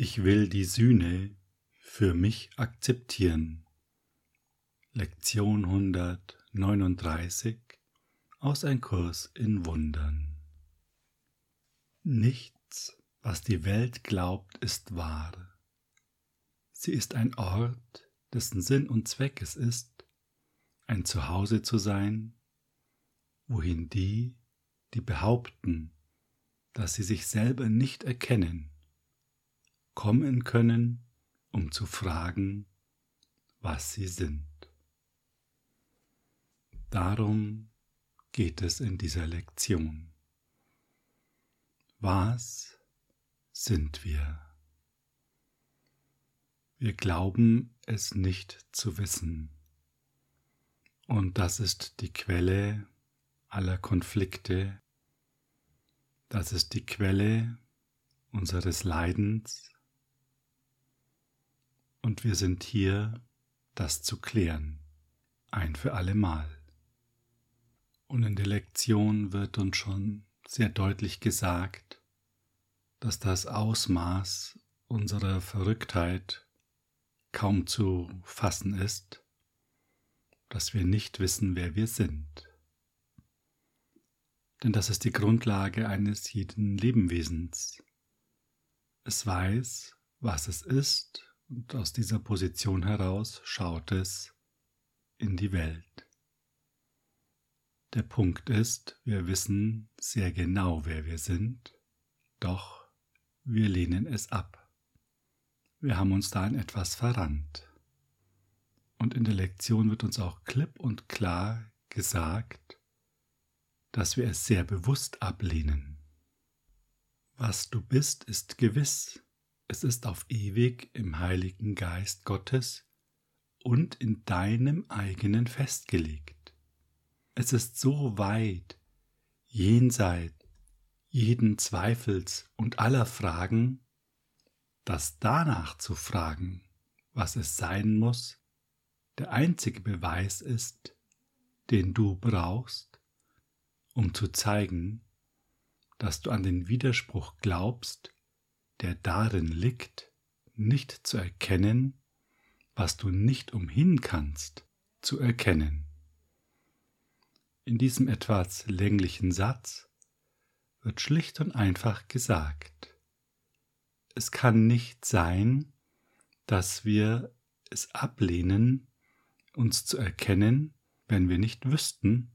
Ich will die Sühne für mich akzeptieren. Lektion 139 aus Ein Kurs in Wundern. Nichts, was die Welt glaubt, ist wahr. Sie ist ein Ort, dessen Sinn und Zweck es ist, ein Zuhause zu sein, wohin die, die behaupten, dass sie sich selber nicht erkennen, kommen können, um zu fragen, was sie sind. Darum geht es in dieser Lektion. Was sind wir? Wir glauben es nicht zu wissen. Und das ist die Quelle aller Konflikte. Das ist die Quelle unseres Leidens und wir sind hier, das zu klären, ein für allemal. Und in der Lektion wird uns schon sehr deutlich gesagt, dass das Ausmaß unserer Verrücktheit kaum zu fassen ist, dass wir nicht wissen, wer wir sind. Denn das ist die Grundlage eines jeden Lebewesens. Es weiß, was es ist und aus dieser Position heraus schaut es in die Welt. Der Punkt ist, wir wissen sehr genau, wer wir sind, doch wir lehnen es ab. Wir haben uns da in etwas verrannt. Und in der Lektion wird uns auch klipp und klar gesagt, dass wir es sehr bewusst ablehnen. Was du bist, ist gewiss, es ist auf ewig im Heiligen Geist Gottes und in deinem eigenen festgelegt. Es ist so weit jenseits jeden Zweifels und aller Fragen, dass danach zu fragen, was es sein muss, der einzige Beweis ist, den du brauchst, um zu zeigen, dass du an den Widerspruch glaubst, der darin liegt, nicht zu erkennen, was du nicht umhin kannst zu erkennen. In diesem etwas länglichen Satz wird schlicht und einfach gesagt, es kann nicht sein, dass wir es ablehnen, uns zu erkennen, wenn wir nicht wüssten,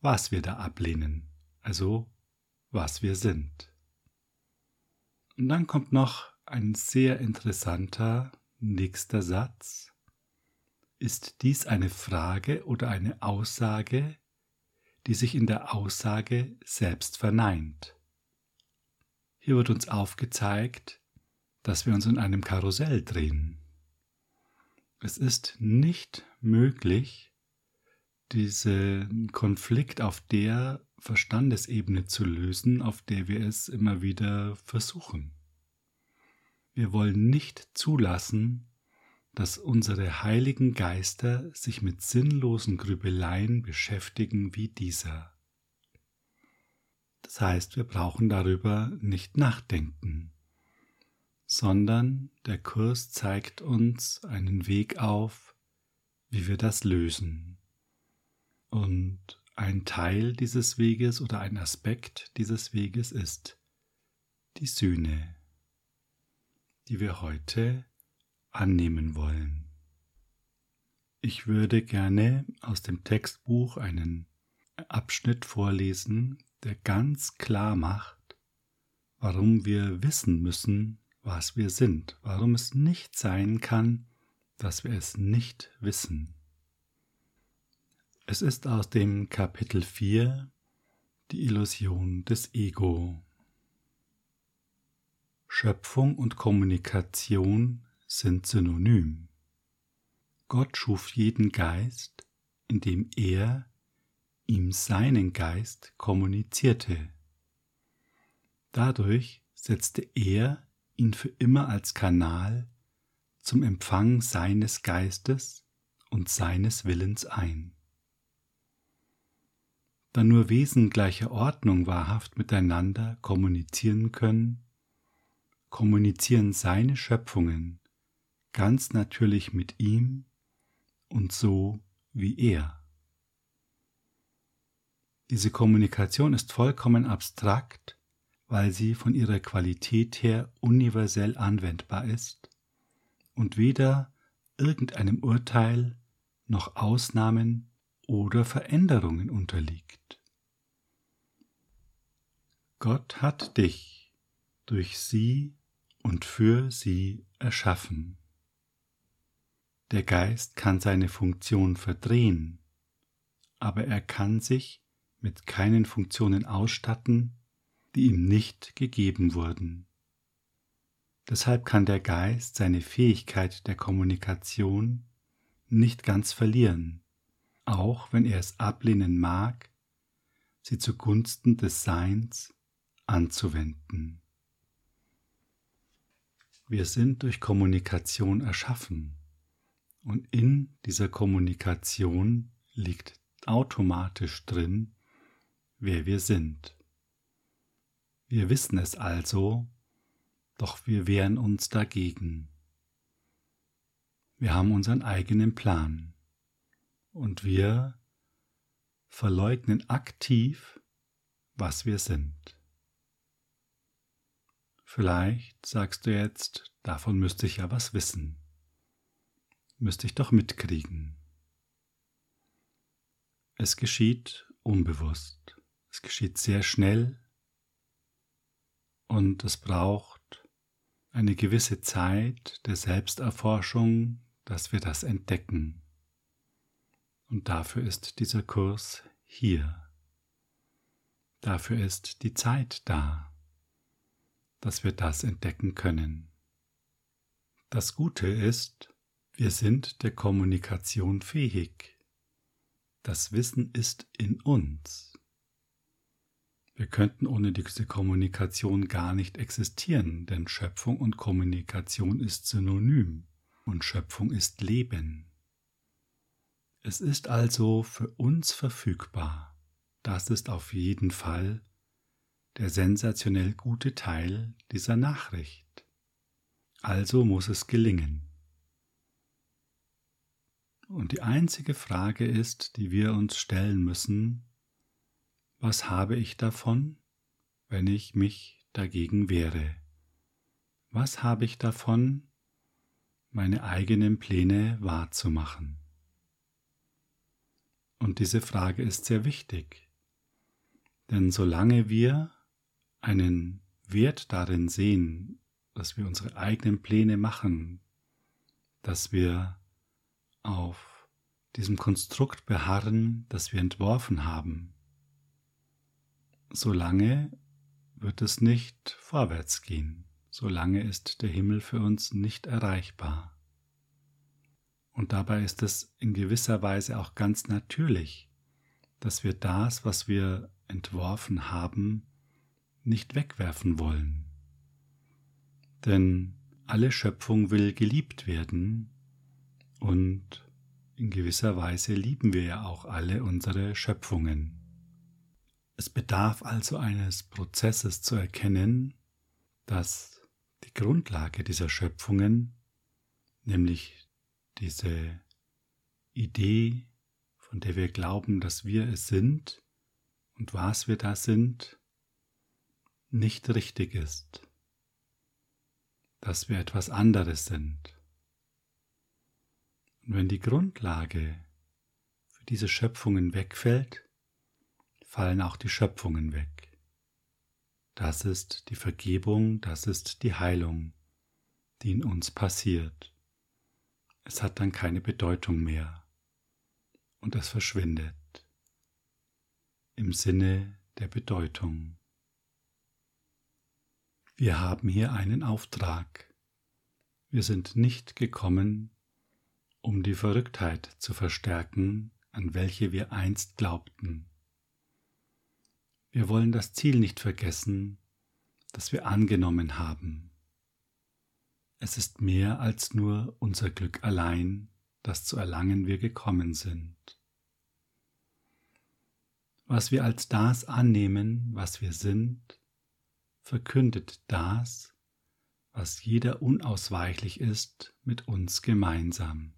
was wir da ablehnen, also was wir sind. Und dann kommt noch ein sehr interessanter nächster Satz. Ist dies eine Frage oder eine Aussage, die sich in der Aussage selbst verneint? Hier wird uns aufgezeigt, dass wir uns in einem Karussell drehen. Es ist nicht möglich, diesen Konflikt auf der Verstandesebene zu lösen, auf der wir es immer wieder versuchen. Wir wollen nicht zulassen, dass unsere heiligen Geister sich mit sinnlosen Grübeleien beschäftigen wie dieser. Das heißt, wir brauchen darüber nicht nachdenken, sondern der Kurs zeigt uns einen Weg auf, wie wir das lösen. Und ein Teil dieses Weges oder ein Aspekt dieses Weges ist die Sühne, die wir heute annehmen wollen. Ich würde gerne aus dem Textbuch einen Abschnitt vorlesen, der ganz klar macht, warum wir wissen müssen, was wir sind, warum es nicht sein kann, dass wir es nicht wissen. Es ist aus dem Kapitel 4 die Illusion des Ego. Schöpfung und Kommunikation sind synonym. Gott schuf jeden Geist, indem er ihm seinen Geist kommunizierte. Dadurch setzte er ihn für immer als Kanal zum Empfang seines Geistes und seines Willens ein da nur Wesen gleicher Ordnung wahrhaft miteinander kommunizieren können, kommunizieren seine Schöpfungen ganz natürlich mit ihm und so wie er. Diese Kommunikation ist vollkommen abstrakt, weil sie von ihrer Qualität her universell anwendbar ist und weder irgendeinem Urteil noch Ausnahmen oder Veränderungen unterliegt. Gott hat dich durch sie und für sie erschaffen. Der Geist kann seine Funktion verdrehen, aber er kann sich mit keinen Funktionen ausstatten, die ihm nicht gegeben wurden. Deshalb kann der Geist seine Fähigkeit der Kommunikation nicht ganz verlieren, auch wenn er es ablehnen mag, sie zugunsten des Seins anzuwenden. Wir sind durch Kommunikation erschaffen und in dieser Kommunikation liegt automatisch drin, wer wir sind. Wir wissen es also, doch wir wehren uns dagegen. Wir haben unseren eigenen Plan und wir verleugnen aktiv, was wir sind. Vielleicht sagst du jetzt, davon müsste ich ja was wissen. Müsste ich doch mitkriegen. Es geschieht unbewusst. Es geschieht sehr schnell und es braucht eine gewisse Zeit der Selbsterforschung, dass wir das entdecken. Und dafür ist dieser Kurs hier. Dafür ist die Zeit da, dass wir das entdecken können. Das Gute ist, wir sind der Kommunikation fähig. Das Wissen ist in uns. Wir könnten ohne diese Kommunikation gar nicht existieren, denn Schöpfung und Kommunikation ist synonym und Schöpfung ist Leben. Es ist also für uns verfügbar. Das ist auf jeden Fall der sensationell gute Teil dieser Nachricht. Also muss es gelingen. Und die einzige Frage ist, die wir uns stellen müssen, was habe ich davon, wenn ich mich dagegen wehre? Was habe ich davon, meine eigenen Pläne wahrzumachen? Und diese Frage ist sehr wichtig, denn solange wir einen Wert darin sehen, dass wir unsere eigenen Pläne machen, dass wir auf diesem Konstrukt beharren, das wir entworfen haben, solange wird es nicht vorwärts gehen, solange ist der Himmel für uns nicht erreichbar. Und dabei ist es in gewisser Weise auch ganz natürlich, dass wir das, was wir entworfen haben, nicht wegwerfen wollen. Denn alle Schöpfung will geliebt werden und in gewisser Weise lieben wir ja auch alle unsere Schöpfungen. Es bedarf also eines Prozesses zu erkennen, dass die Grundlage dieser Schöpfungen, nämlich diese Idee, von der wir glauben, dass wir es sind und was wir da sind, nicht richtig ist, dass wir etwas anderes sind. Und wenn die Grundlage für diese Schöpfungen wegfällt, fallen auch die Schöpfungen weg. Das ist die Vergebung, das ist die Heilung, die in uns passiert. Es hat dann keine Bedeutung mehr und es verschwindet im Sinne der Bedeutung. Wir haben hier einen Auftrag. Wir sind nicht gekommen, um die Verrücktheit zu verstärken, an welche wir einst glaubten. Wir wollen das Ziel nicht vergessen, das wir angenommen haben. Es ist mehr als nur unser Glück allein, das zu erlangen wir gekommen sind. Was wir als das annehmen, was wir sind, verkündet das, was jeder unausweichlich ist, mit uns gemeinsam.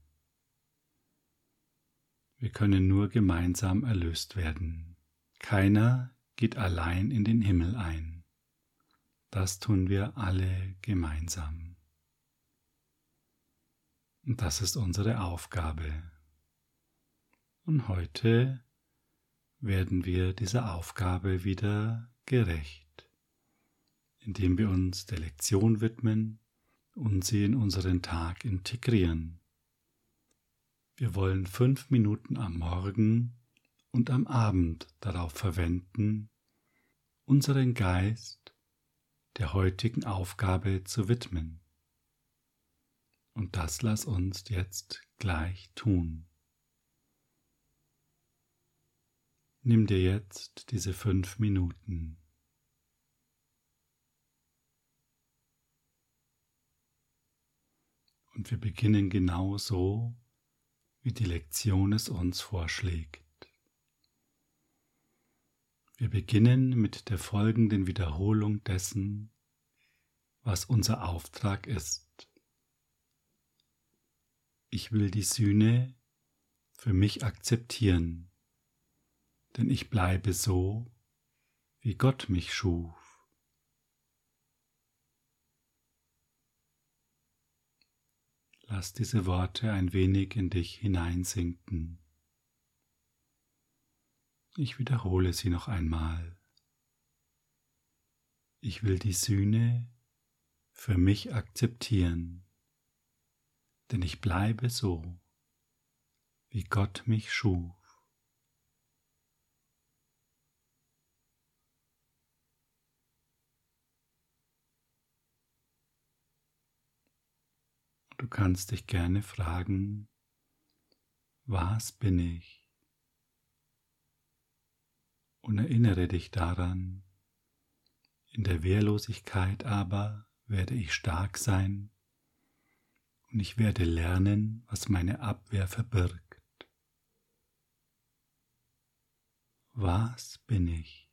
Wir können nur gemeinsam erlöst werden. Keiner geht allein in den Himmel ein. Das tun wir alle gemeinsam. Und das ist unsere Aufgabe. Und heute werden wir dieser Aufgabe wieder gerecht indem wir uns der Lektion widmen und sie in unseren Tag integrieren. Wir wollen fünf Minuten am Morgen und am Abend darauf verwenden, unseren Geist der heutigen Aufgabe zu widmen. Und das lass uns jetzt gleich tun. Nimm dir jetzt diese fünf Minuten. Und wir beginnen genau so, wie die Lektion es uns vorschlägt. Wir beginnen mit der folgenden Wiederholung dessen, was unser Auftrag ist. Ich will die Sühne für mich akzeptieren, denn ich bleibe so, wie Gott mich schuf. Lass diese Worte ein wenig in dich hineinsinken. Ich wiederhole sie noch einmal. Ich will die Sühne für mich akzeptieren, denn ich bleibe so, wie Gott mich schuf. Du kannst dich gerne fragen, was bin ich? Und erinnere dich daran, in der Wehrlosigkeit aber werde ich stark sein und ich werde lernen, was meine Abwehr verbirgt. Was bin ich?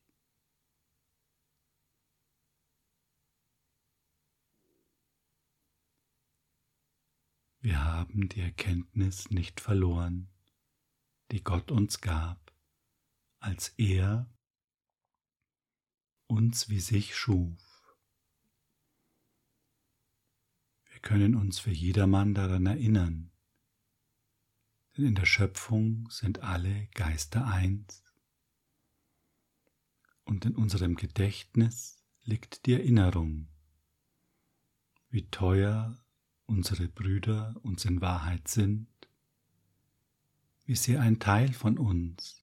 Wir haben die Erkenntnis nicht verloren, die Gott uns gab, als er uns wie sich schuf. Wir können uns für jedermann daran erinnern, denn in der Schöpfung sind alle Geister eins. Und in unserem Gedächtnis liegt die Erinnerung, wie teuer unsere Brüder uns in Wahrheit sind, wie sehr ein Teil von uns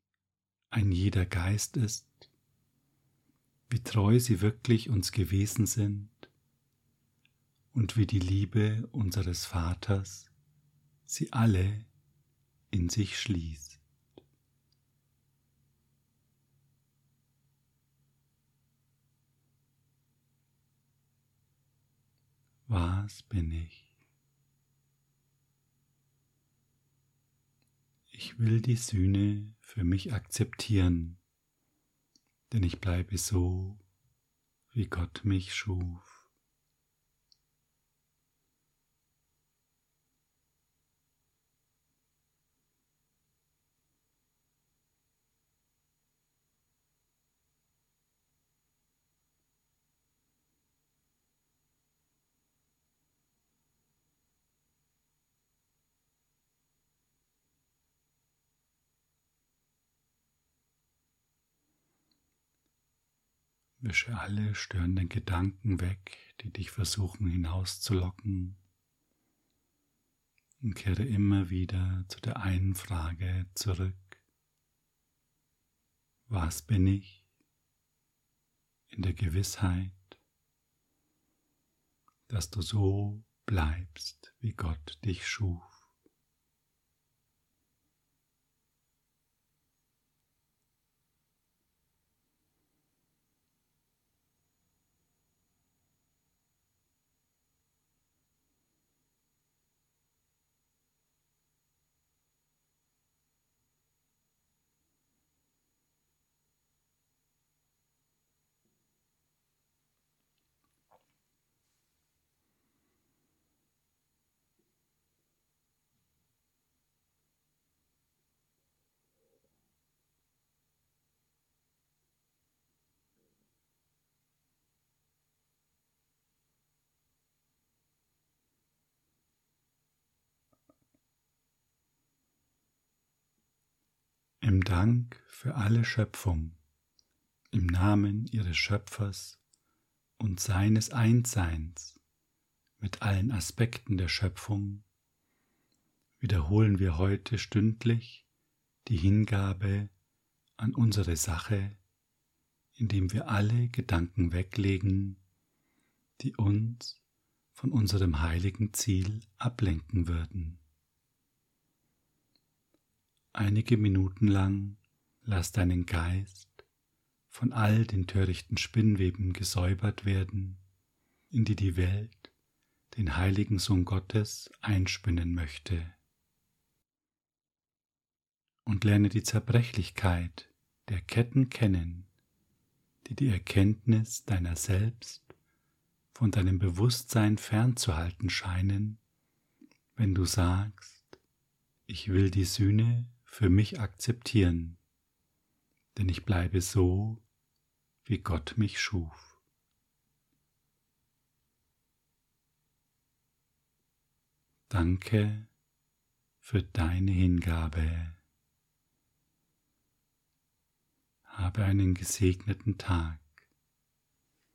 ein jeder Geist ist, wie treu sie wirklich uns gewesen sind und wie die Liebe unseres Vaters sie alle in sich schließt. Was bin ich? Ich will die Sühne für mich akzeptieren, denn ich bleibe so, wie Gott mich schuf. Wische alle störenden Gedanken weg, die dich versuchen hinauszulocken und kehre immer wieder zu der einen Frage zurück. Was bin ich in der Gewissheit, dass du so bleibst, wie Gott dich schuf? Im Dank für alle Schöpfung, im Namen ihres Schöpfers und seines Einsseins mit allen Aspekten der Schöpfung, wiederholen wir heute stündlich die Hingabe an unsere Sache, indem wir alle Gedanken weglegen, die uns von unserem heiligen Ziel ablenken würden. Einige Minuten lang lass deinen Geist von all den törichten Spinnweben gesäubert werden, in die die Welt den heiligen Sohn Gottes einspinnen möchte. Und lerne die Zerbrechlichkeit der Ketten kennen, die die Erkenntnis deiner selbst von deinem Bewusstsein fernzuhalten scheinen, wenn du sagst, ich will die Sühne für mich akzeptieren, denn ich bleibe so, wie Gott mich schuf. Danke für deine Hingabe. Habe einen gesegneten Tag.